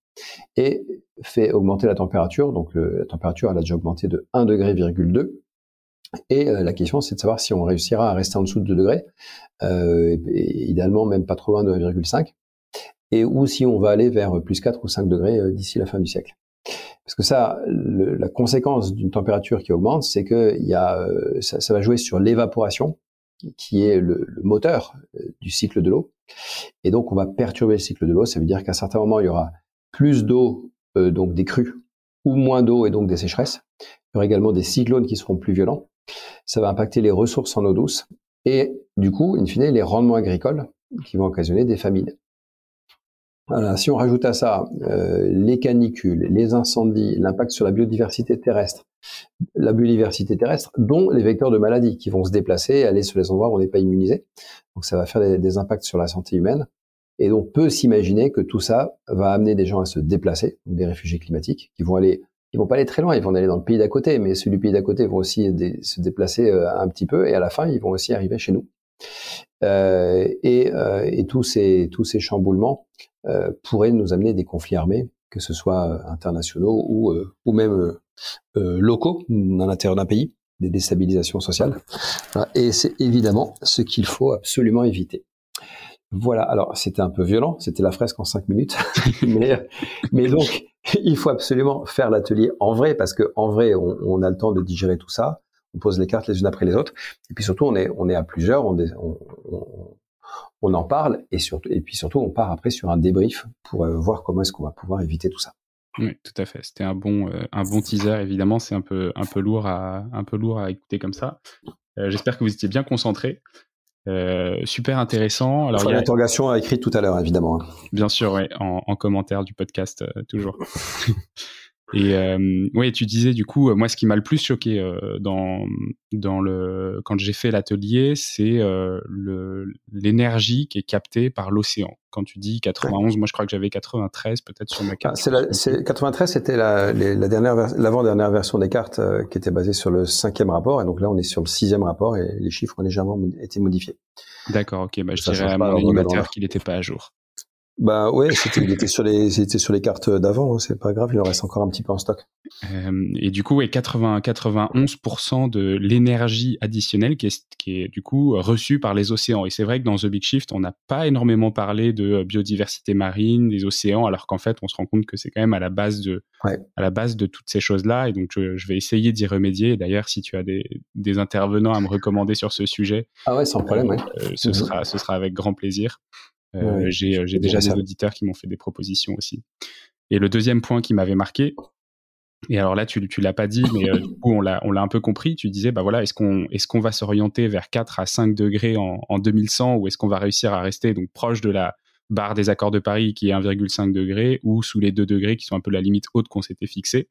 et fait augmenter la température. Donc la température, elle a déjà augmenté de 1 degré, et euh, la question, c'est de savoir si on réussira à rester en dessous de 2 degrés, euh, et, idéalement même pas trop loin de 1,5, et ou si on va aller vers plus 4 ou 5 degrés euh, d'ici la fin du siècle. Parce que ça, la conséquence d'une température qui augmente, c'est que y a, euh, ça, ça, va jouer sur l'évaporation, qui est le, le, moteur du cycle de l'eau. Et donc, on va perturber le cycle de l'eau. Ça veut dire qu'à certains moments, il y aura plus d'eau, donc des crues, ou moins d'eau et donc des sécheresses. Il y aura également des cyclones qui seront plus violents ça va impacter les ressources en eau douce et du coup, in fine, les rendements agricoles qui vont occasionner des famines. Si on rajoute à ça euh, les canicules, les incendies, l'impact sur la biodiversité terrestre, la biodiversité terrestre, dont les vecteurs de maladies qui vont se déplacer, aller sur les endroits où on n'est pas immunisé. Donc ça va faire des, des, impacts sur la santé humaine. Et donc peut s'imaginer que tout ça va amener des gens à se déplacer, des réfugiés climatiques, qui vont aller ils vont pas aller très loin, ils vont aller dans le pays d'à côté, mais ceux du pays d'à côté vont aussi se déplacer euh, un petit peu, et à la fin, ils vont aussi arriver chez nous. Euh, et, euh, et, tous ces tous ces chamboulements euh, pourraient nous amener des conflits armés, que ce soit internationaux ou ou même locaux dans l'intérieur d'un pays, des déstabilisations sociales. Et c'est évidemment ce qu'il faut absolument éviter. Voilà, alors c'était un peu violent, c'était la fresque en cinq minutes, mais, donc il faut absolument faire l'atelier en vrai, parce que en vrai, on, a le temps de digérer tout ça, on pose les cartes les unes après les autres, et puis surtout on est, on est à plusieurs, on en parle, et, surtout, et puis surtout on part après sur un débrief pour euh, voir comment est-ce qu'on va pouvoir éviter tout ça. Oui, tout à fait. C'était un bon, euh, un bon teaser. Évidemment, c'est un peu, un peu lourd à, un peu lourd à écouter comme ça. Euh, j'espère que vous étiez bien concentrés. Euh, super intéressant. Alors, il y a l'interrogation à écrire tout à l'heure, évidemment. Hein. Bien sûr, ouais, en, en, commentaire du podcast, euh, toujours. Et euh, ouais, tu disais du coup, moi, ce qui m'a le plus choqué euh, dans dans le quand j'ai fait l'atelier, c'est euh, le l'énergie qui est captée par l'océan. Quand tu dis 91, moi, je crois que j'avais 93 peut-être sur ma carte. Ah, c'est la, 93, c'était la, la dernière l'avant-dernière version des cartes euh, qui était basée sur le cinquième rapport, et donc là, on est sur le sixième rapport et les chiffres ont légèrement été modifiés. D'accord, ok. Bah, je dirais à mon animateur qu'il n'était pas à jour. Bah ouais, c'était, il était sur les, c'était sur les cartes d'avant. Hein, c'est pas grave, il en reste encore un petit peu en stock. Euh, et du coup, ouais, 80, 91% de l'énergie additionnelle qui est, qui est du coup reçue par les océans. Et c'est vrai que dans The Big Shift, on n'a pas énormément parlé de biodiversité marine, des océans, alors qu'en fait, on se rend compte que c'est quand même à la base de, à la base de toutes ces choses-là. Et donc, je, vais essayer d'y remédier. d'ailleurs, si tu as des, des, intervenants à me recommander sur ce sujet, ah ouais, sans problème, ouais. Euh, ce mhm. sera, ce sera avec grand plaisir. Euh, j'ai euh, déjà des auditeurs qui m'ont fait des propositions aussi. Et le deuxième point qui m'avait marqué, et alors là, tu tu l'as pas dit, mais euh, du coup, on l'a on l'a un peu compris. Tu disais, bah voilà, est-ce qu'on est-ce qu'on va s'orienter vers 4 à 5 degrés en, en 2100 ou est-ce qu'on va réussir à rester donc proche de la barre des accords de Paris qui est 1,5 degré ou sous les 2 degrés qui sont un peu la limite haute qu'on s'était fixée?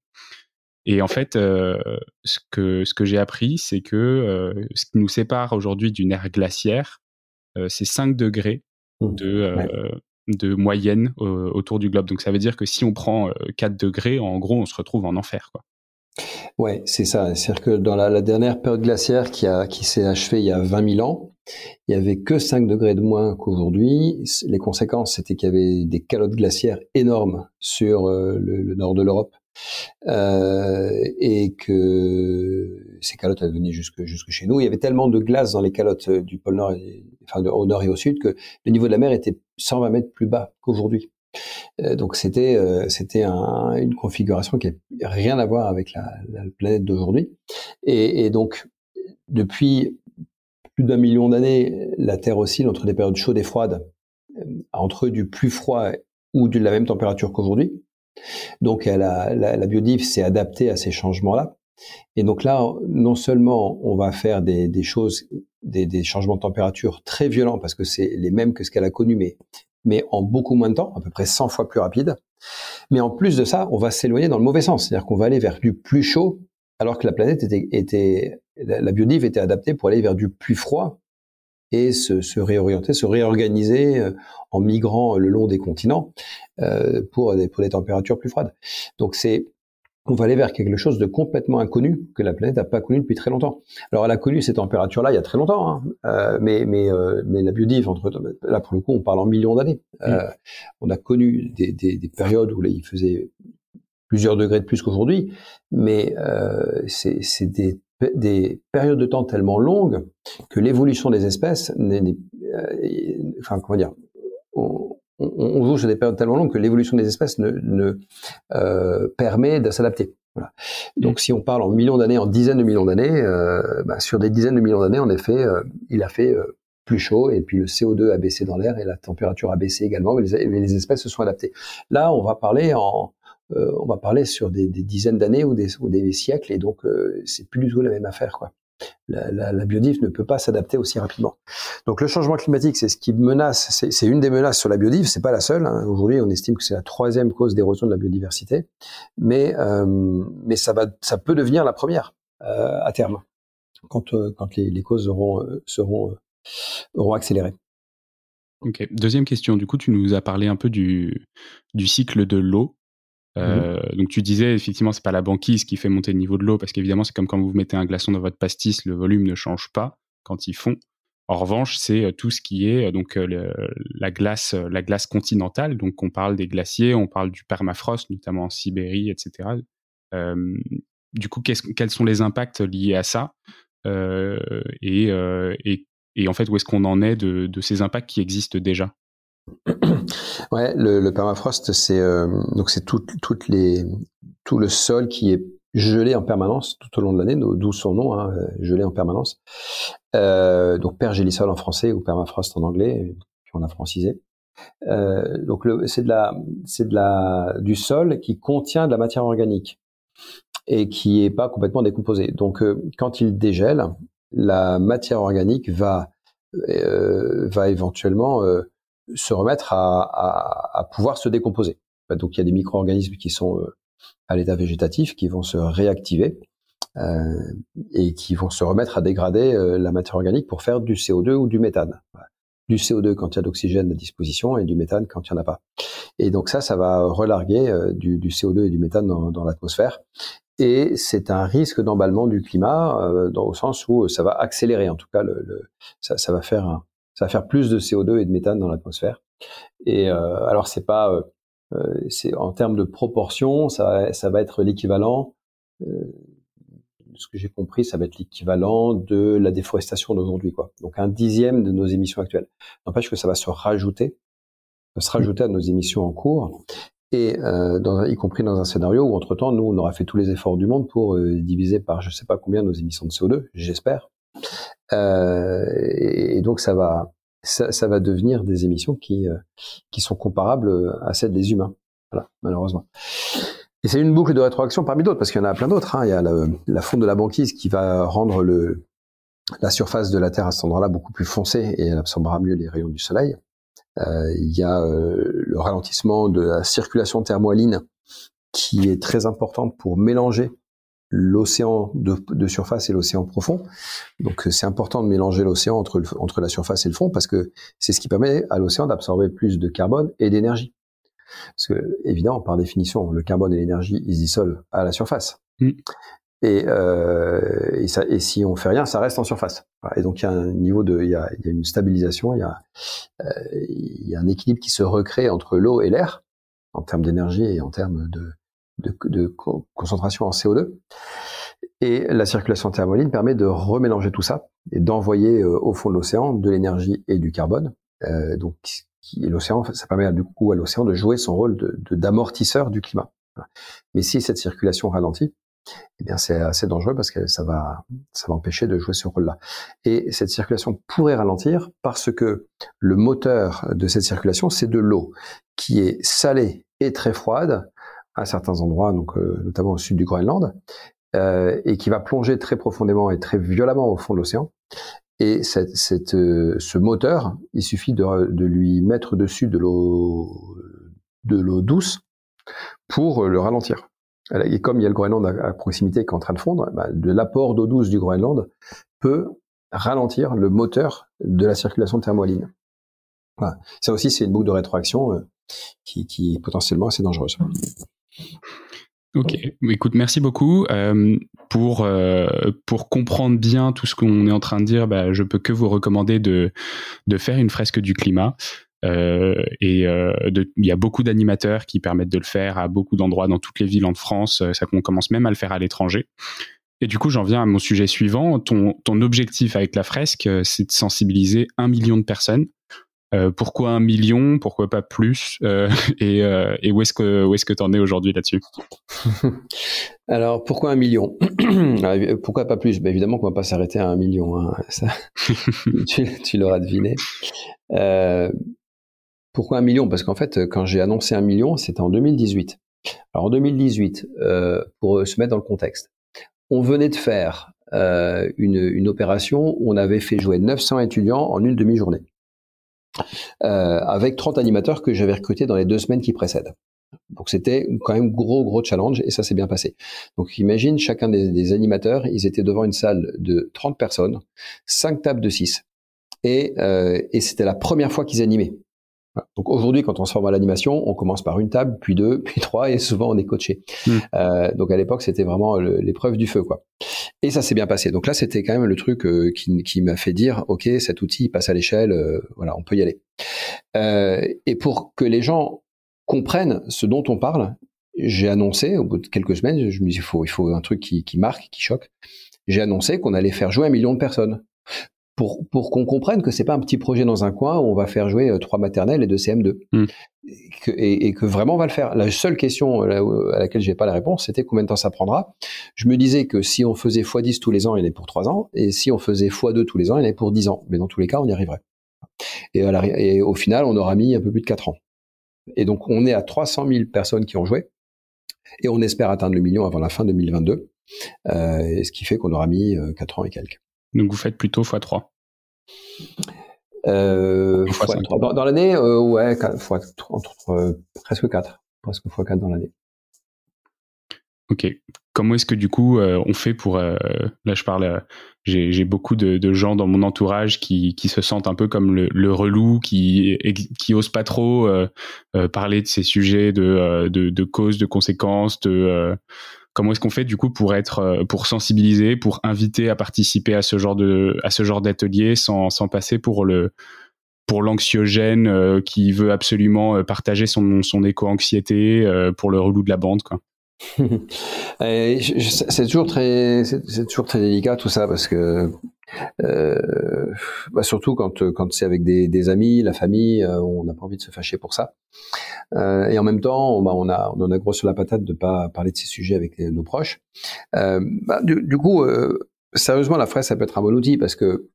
Et en fait, ce que ce que j'ai appris, c'est que ce qui nous sépare aujourd'hui d'une ère glaciaire, c'est 5 degrés. De, euh, de moyenne euh, autour du globe. Donc ça veut dire que si on prend 4 euh, degrés, en gros, on se retrouve en enfer. Quoi. Ouais, c'est ça. C'est-à-dire que dans la, dernière période glaciaire qui, a, qui s'est achevée il y a 20 000 ans, il y avait que 5 degrés de moins qu'aujourd'hui. Les conséquences, c'était qu'il y avait des calottes glaciaires énormes sur le, nord de l'Europe euh, et que ces calottes elles venaient jusque jusque chez nous. Il y avait tellement de glace dans les calottes euh, du pôle Nord, enfin au nord et au sud, que le niveau de la mer était 120 mètres plus bas qu'aujourd'hui. Euh, donc c'était c'était une configuration qui n'a rien à voir avec la, planète d'aujourd'hui. Et, et, donc depuis plus d'un million d'années, la Terre oscille entre des périodes chaudes et froides, entre du plus froid ou de la même température qu'aujourd'hui. Donc la, la, la biodive s'est adaptée à ces changements-là. Et donc là, non seulement on va faire des, des choses, des, des, changements de température très violents parce que c'est les mêmes que ce qu'elle a connu, mais, mais en beaucoup moins de temps, à peu près 100 fois plus rapide. Mais en plus de ça, on va s'éloigner dans le mauvais sens, c'est-à-dire qu'on va aller vers du plus chaud, alors que la planète était, était la biodive était adaptée pour aller vers du plus froid et se, se, réorienter, se réorganiser euh, en migrant le long des continents euh, pour, des, pour des températures plus froides. Donc c'est on va aller vers quelque chose de complètement inconnu que la planète n'a pas connu depuis très longtemps. Alors elle a connu ces températures-là il y a très longtemps, hein, euh, mais mais euh, mais la biodive entre là pour le coup on parle en millions d'années. Euh, mm. On a connu des, des, des, périodes où là, il faisait plusieurs degrés de plus qu'aujourd'hui, mais euh, c'est des des périodes de temps tellement longues que l'évolution des espèces euh, enfin comment dire, on, joue sur des périodes tellement longues que l'évolution des espèces ne, euh, permet de s'adapter. Donc, si on parle en millions d'années, en dizaines de millions d'années, euh, bah, sur des dizaines de millions d'années, en effet, il a fait plus chaud et puis le CO2 a baissé dans l'air et la température a baissé également, mais les, espèces se sont adaptées. Là, on va parler en, on va parler sur des, des dizaines d'années ou des, ou des, siècles et donc c'est plus du tout la même affaire, quoi la, la, la biodive ne peut pas s'adapter aussi rapidement. Donc le changement climatique, c'est ce qui menace, c'est une des menaces sur la biodive, c'est pas la seule. Hein. Aujourd'hui, on estime que c'est la troisième cause d'érosion de la biodiversité, mais euh, mais ça va, ça peut devenir la première euh, à terme quand euh, quand les, les, causes auront euh, seront euh, auront accéléré. Ok. Deuxième question. Du coup, tu nous as parlé un peu du du cycle de l'eau. Mmh euh, donc tu disais effectivement c'est pas la banquise qui fait monter le niveau de l'eau parce qu'évidemment c'est comme quand vous mettez un glaçon dans votre pastis, le volume ne change pas quand ils fond. En revanche, c'est euh, tout ce qui est euh, donc la glace, la glace continentale. Donc on parle des glaciers, on parle du permafrost, notamment en Sibérie, etc. du coup, quels sont les impacts liés à ça? Et, et, et, en fait, où est-ce qu'on en est de, de ces impacts qui existent déjà? Ouais, le, le permafrost, c'est euh, donc c'est tout, toutes les tout le sol qui est gelé en permanence tout au long de l'année, d'où son nom, hein, gelé en permanence. Euh, donc pergélisol en français ou permafrost en anglais, puis on a francisé. Euh, donc c'est de la c'est de la du sol qui contient de la matière organique et qui est pas complètement décomposée. Donc euh, quand il dégèle, la matière organique va euh, va éventuellement euh, se remettre à, à, à, pouvoir se décomposer. Donc il y a des micro-organismes qui sont euh, à l'état végétatif qui vont se réactiver euh, et qui vont se remettre à dégrader euh, la matière organique pour faire du CO2 ou du méthane. Du CO2 quand il y a d'oxygène à disposition et du méthane quand il n'y en a pas. Et donc ça, ça va relarguer euh, du, du, CO2 et du méthane dans, l'atmosphère. Et c'est un risque d'emballement du climat euh, dans, au sens où ça va accélérer, en tout cas, le, le ça, ça, va faire ça va faire plus de CO2 et de méthane dans l'atmosphère. Et euh, alors c'est pas c'est en termes de proportion, ça, ça va être l'équivalent ce que j'ai compris, ça va être l'équivalent de la déforestation d'aujourd'hui, quoi. Donc un dixième de nos émissions actuelles. N'empêche que ça va se rajouter, se rajouter à nos émissions en cours, et euh, y compris dans un scénario où entre temps, nous, on aura fait tous les efforts du monde pour euh, diviser par je sais pas combien nos émissions de CO2, j'espère. Euh, et, donc ça va, ça, ça, va devenir des émissions qui euh, qui sont comparables à celles des humains. Voilà, malheureusement. Et c'est une boucle de rétroaction parmi d'autres, parce qu'il y en a plein d'autres. Hein. Il y a la fonte de la banquise qui va rendre le, la surface de la Terre à cet endroit-là beaucoup plus foncée et elle absorbera mieux les rayons du Soleil. Euh, il y a euh, le ralentissement de la circulation thermohaline qui est très importante pour mélanger l'océan de, de, surface et l'océan profond. Donc c'est important de mélanger l'océan entre, entre la surface et le fond parce que c'est ce qui permet à l'océan d'absorber plus de carbone et d'énergie. Parce que, évidemment, par définition, le carbone et l'énergie, ils se dissolvent à la surface. Mm. Et, euh, et, ça, et, si on fait rien, ça reste en surface. Et donc il y a un niveau de, il y a, il y a une stabilisation, il y a, euh, il y a un équilibre qui se recrée entre l'eau et l'air en termes d'énergie et en termes de, de, de, concentration en CO2. Et la circulation thermoline permet de remélanger tout ça et d'envoyer euh, au fond de l'océan de l'énergie et du carbone. Euh, donc l'océan, ça permet du coup à l'océan de jouer son rôle de, d'amortisseur du climat. Mais si cette circulation ralentit, eh bien c'est assez dangereux parce que ça va, ça va empêcher de jouer ce rôle-là. Et cette circulation pourrait ralentir parce que le moteur de cette circulation, c'est de l'eau qui est salée et très froide à certains endroits, donc euh, notamment au sud du Groenland, euh, et qui va plonger très profondément et très violemment au fond de l'océan. Et cette, cette, euh, ce moteur, il suffit de, de lui mettre dessus de l'eau de l'eau douce pour le ralentir. Et comme il y a le Groenland à, proximité qui est en train de fondre, bah, de l'apport d'eau douce du Groenland peut ralentir le moteur de la circulation thermohaline. Voilà. Ça aussi, c'est une boucle de rétroaction euh, qui, qui est potentiellement assez dangereuse. Ok, écoute, merci beaucoup. Euh, pour, euh, pour comprendre bien tout ce qu'on est en train de dire, bah, je peux que vous recommander de, de faire une fresque du climat. Euh, et il y a beaucoup d'animateurs qui permettent de le faire à beaucoup d'endroits dans toutes les villes en France. Ça qu'on commence même à le faire à l'étranger. Et du coup, j'en viens à mon sujet suivant. Ton, ton objectif avec la fresque, c'est de sensibiliser un million de personnes euh, pourquoi un million Pourquoi pas plus euh, et, euh, et, où est-ce que où est-ce que t'en es aujourd'hui là-dessus? Alors pourquoi un million? Ah, Pourquoi pas plus? Ben, Évidemment qu'on va pas s'arrêter à un million. Hein. Ça, tu, tu l'auras deviné. pourquoi un million? Parce qu'en fait, quand j'ai annoncé un million, c'était en 2018. Alors en 2018, pour se mettre dans le contexte, on venait de faire une, une opération où on avait fait jouer 900 étudiants en une demi-journée avec 30 animateurs que j'avais recrutés dans les deux semaines qui précèdent. Donc c'était quand même gros gros challenge et ça s'est bien passé. Donc imagine chacun des, des, animateurs, ils étaient devant une salle de 30 personnes, 5 tables de 6 et, euh, et c'était la première fois qu'ils animaient. Donc aujourd'hui, quand on se forme à l'animation, on commence par une table, puis deux, puis trois, et souvent on est coaché. Hmm. Euh, donc à l'époque, c'était vraiment l'épreuve du feu, quoi. Et ça s'est bien passé. Donc là, c'était quand même le truc euh, qui, qui m'a fait dire, ok, cet outil passe à l'échelle, euh, voilà, on peut y aller. Et pour que les gens comprennent ce dont on parle, j'ai annoncé au bout de quelques semaines, je me dis, il faut, il faut un truc qui, qui marque, qui choque. J'ai annoncé qu'on allait faire jouer un million de personnes pour, pour qu'on comprenne que c'est pas un petit projet dans un coin où on va faire jouer euh, trois maternelles et deux CM2 hmm. et, que, et, que, vraiment on va le faire. La seule question euh, à laquelle j'ai pas la réponse, c'était combien de temps ça prendra. Je me disais que si on faisait x10 tous les ans, il est pour trois ans, et si on faisait x2 tous les ans, il est pour dix ans. Mais dans tous les cas, on y arriverait. Et, et au final, on aura mis un peu plus de quatre ans. Et donc, on est à 300 000 personnes qui ont joué, et on espère atteindre le million avant la fin 2022, euh, ce qui fait qu'on aura mis euh, quatre ans et quelques. Donc vous faites plutôt x3 euh, Dans, l'année, euh, ouais, fois, entre, euh, presque 4. Presque x4 dans l'année. Ok. Comment est-ce que du coup on fait pour là je parle j'ai beaucoup de, gens dans mon entourage qui, se sentent un peu comme le, relou qui qui ose pas trop parler de ces sujets de de, causes de conséquences de comment est-ce qu'on fait du coup pour être pour sensibiliser pour inviter à participer à ce genre de à ce genre d'atelier sans sans passer pour le pour l'anxiogène euh, qui veut absolument euh, partager son, son éco-anxiété euh, pour le relou de la bande, quoi. c'est toujours très, c'est toujours très délicat tout ça parce que euh, bah surtout quand quand c'est avec des, amis, la famille, on n'a pas envie de se fâcher pour ça. Euh, et en même temps, on, bah, on a on en a gros sur la patate de pas parler de ces sujets avec nos proches. Euh, bah, du, du, coup, sérieusement, la fraise ça peut être un bon outil parce que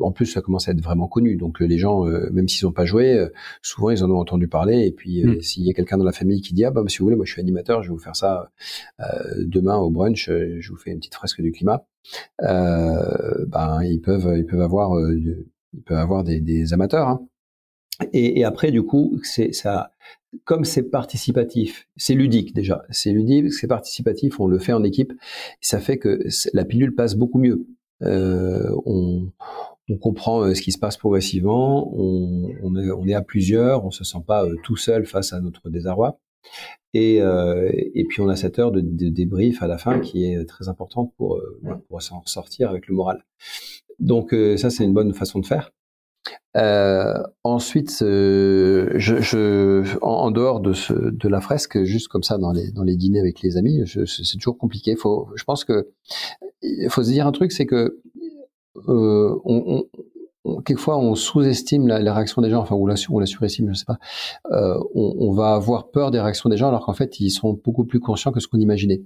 en plus, ça commence à être vraiment connu. Donc, les gens, euh, même s'ils n'ont pas joué, euh, souvent ils en ont entendu parler. Et puis, euh, mm. s'il y a quelqu'un dans la famille qui dit ah bah si vous voulez, moi je suis animateur, je vais vous faire ça demain au brunch, je vous fais une petite fresque du climat. ben ils peuvent, ils peuvent avoir, ils peuvent avoir des, des amateurs. Hein. Et, et, après, du coup, c'est ça. Comme c'est participatif, c'est ludique déjà. C'est ludique, c'est participatif. On le fait en équipe. Ça fait que la pilule passe beaucoup mieux euh, on, on, comprend euh, ce qui se passe progressivement, on, on, est, on, est, à plusieurs, on se sent pas euh, tout seul face à notre désarroi. Et, euh, et puis on a cette heure de, de, débrief à la fin qui est très importante pour, pour s'en sortir avec le moral. Donc ça c'est une bonne façon de faire. Euh, ensuite, je, je en, dehors de, ce, de la fresque, juste comme ça dans les, dans les dîners avec les amis, c'est toujours compliqué. Faut, je pense que faut se dire un truc, c'est que euh, on, quelquefois on sous-estime la, la, réaction des gens, enfin ou la, ou la surestime, je sais pas. Euh, on, on, va avoir peur des réactions des gens alors qu'en fait ils sont beaucoup plus conscients que ce qu'on imaginait.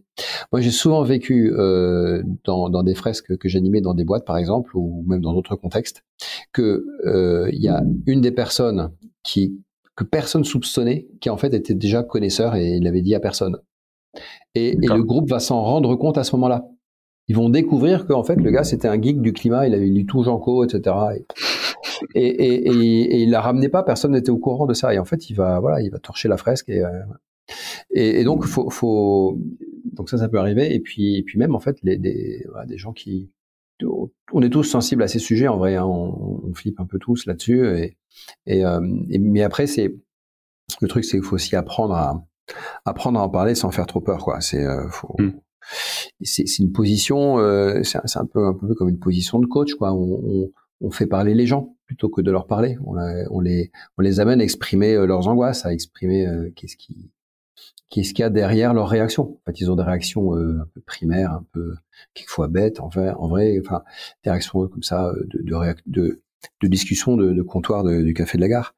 Moi j'ai souvent vécu euh, dans, dans, des fresques que j'animais dans des boîtes par exemple ou même dans d'autres contextes que euh, il y a une des personnes qui que personne soupçonnait qui en fait était déjà connaisseur et il l'avait dit à personne. Et, et le groupe va s'en rendre compte à ce moment-là ils vont découvrir qu'en fait le gars c'était un geek du climat, il avait lu tout Janko, etc. Et, et, et, il la ramenait pas, personne n'était au courant de ça. Et en fait, il va voilà, il va torcher la fresque et, euh, donc faut, faut donc ça ça peut arriver. Et puis et puis même en fait les des, gens qui on est tous sensibles à ces sujets en vrai, hein, on, flippe un peu tous là-dessus. Et, et, euh, mais après c'est le truc c'est qu'il faut aussi apprendre à apprendre à en parler sans faire trop peur quoi. C'est euh, faut hmm c'est une position, euh, c'est un, peu un peu comme une position de coach, quoi. On, on, on fait parler les gens plutôt que de leur parler. On, les on les amène à exprimer euh, leurs angoisses, à exprimer euh, qu'est-ce qui qu'est-ce qu'il y a derrière leurs réactions. En fait, ils ont des réactions euh, un peu primaires, un peu quelquefois bêtes, en vrai, en vrai, enfin des réactions comme ça de de, de, de discussion de, de comptoir du café de la gare.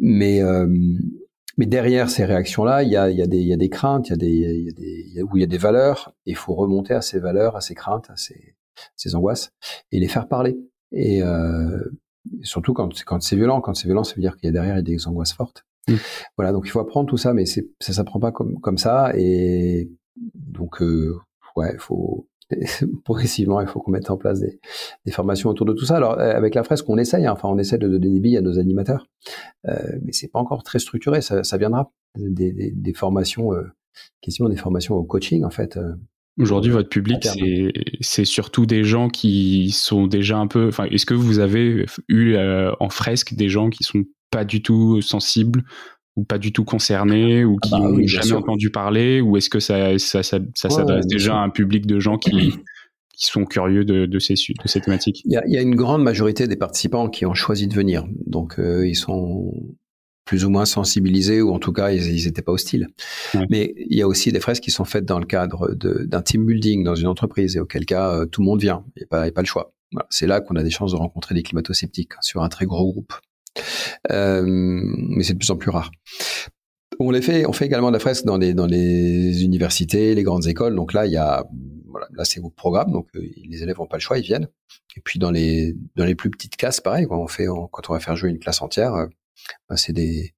Mais mais derrière ces réactions-là, il y a, y, a y a des craintes, il y a des, y a des, où il y a des valeurs. il faut remonter à ces valeurs, à ces craintes, à ces, ces angoisses, et les faire parler. Et euh, surtout quand, quand c'est violent, quand c'est violent, ça veut dire qu'il y a derrière des angoisses fortes. Mmh. Voilà, donc il faut apprendre tout ça, mais ça s'apprend pas comme, comme ça. Et donc, euh, ouais, il faut, progressivement, il faut qu'on mette en place des, des, formations autour de tout ça. Alors, euh, avec la fresque, on essaye, hein. enfin, on essaie de donner des billes à nos animateurs, euh, mais c'est pas encore très structuré. Ça, ça viendra des, des, des formations, euh, quasiment des formations au coaching, en fait. Euh, Aujourd'hui, votre public, c'est surtout des gens qui sont déjà un peu. Enfin, est-ce que vous avez eu en fresque des gens qui sont pas du tout sensibles ou pas du tout concernés ou ah qui n'ont bah jamais entendu parler ou est-ce que ça, ça, ça, ça s'adresse déjà à un public de gens qui, qui sont curieux de, de, ces, de ces thématiques? Il y, a, il y, a, une grande majorité des participants qui ont choisi de venir. Donc, euh, ils sont plus ou moins sensibilisés ou en tout cas, ils n'étaient pas hostiles. Ouais. Mais il y a aussi des fresques qui sont faites dans le cadre d'un team building dans une entreprise et auquel cas, euh, tout le monde vient. Il n'y a, pas, a pas le choix. Voilà. C'est là qu'on a des chances de rencontrer des climato-sceptiques sur un très gros groupe. Euh, mais c'est de plus en plus rare. On les fait, on fait également de la fresque dans les dans les universités, les grandes écoles. Donc là, il y a voilà, là c'est vos programmes, donc euh, les élèves n'ont pas le choix, ils viennent. Et puis dans les dans les plus petites classes, pareil, quand on fait quand on va faire jouer une classe entière, bah, c'est des,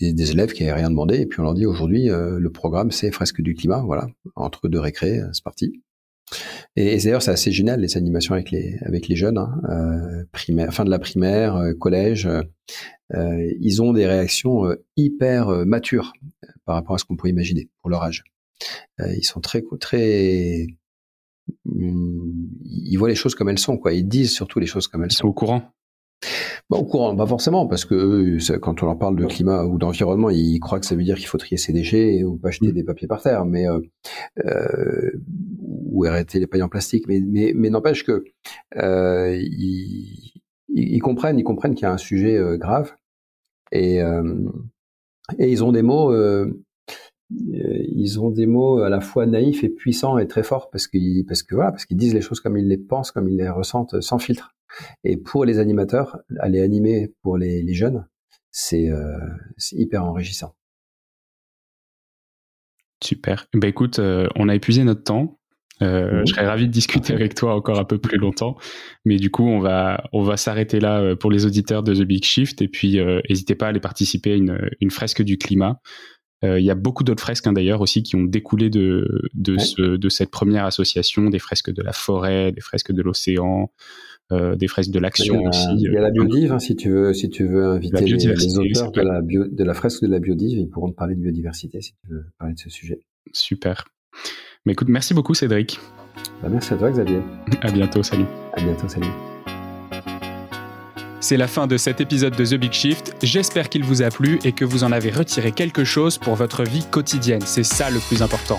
des, des élèves qui n'avaient rien demandé et puis on leur dit aujourd'hui le programme c'est fresque du climat, voilà, entre deux récré, c'est parti. Et, et d'ailleurs, c'est assez génial les animations avec les avec les jeunes, hein, euh, primaire, fin de la primaire, euh, collège. Euh, ils ont des réactions euh, hyper matures par rapport à ce qu'on pourrait imaginer pour leur âge. ils sont très très ils voient les choses comme elles sont, quoi. Ils disent surtout les choses comme elles ils sont. sont au courant. Bah, au courant, pas forcément, parce que quand on leur parle de climat ou d'environnement, ils croient que ça veut dire qu'il faut trier ses déchets ou pas jeter mm. des papiers par terre, mais euh, euh, ou arrêter les pailles en plastique. Mais, mais, mais n'empêche que euh, ils, ils, comprennent, ils comprennent qu'il y a un sujet euh, grave et euh, et ils ont des mots. ils ont des mots à la fois naïfs et puissants et très forts parce qu'ils parce que voilà parce qu'ils disent les choses comme ils les pensent comme ils les ressentent sans filtre et pour les animateurs, aller animer pour les, jeunes, euh, c'est hyper enrichissant. Super. Ben écoute, euh, on a épuisé notre temps. Euh, je serais ravi de discuter avec toi encore un peu plus longtemps, mais du coup, on va on va s'arrêter là pour les auditeurs de The Big Shift et puis n'hésitez pas à aller participer à une, une fresque du climat. Il y a beaucoup d'autres fresques hein, d'ailleurs aussi qui ont découlé de de, ce, de cette première association, des fresques de la forêt, des fresques de l'océan, euh, des fresques de l'action aussi. Il y a la euh, biodive, hein, si tu veux, si tu veux inviter les, auteurs de la, de la fresque de la biodive, ils pourront te parler de biodiversité si tu veux parler de ce sujet. Super. Mais écoute, merci beaucoup Cédric. Bah, merci à toi Xavier. À bientôt, salut. À bientôt, salut. C'est la fin de cet épisode de The Big Shift. J'espère qu'il vous a plu et que vous en avez retiré quelque chose pour votre vie quotidienne. C'est ça le plus important.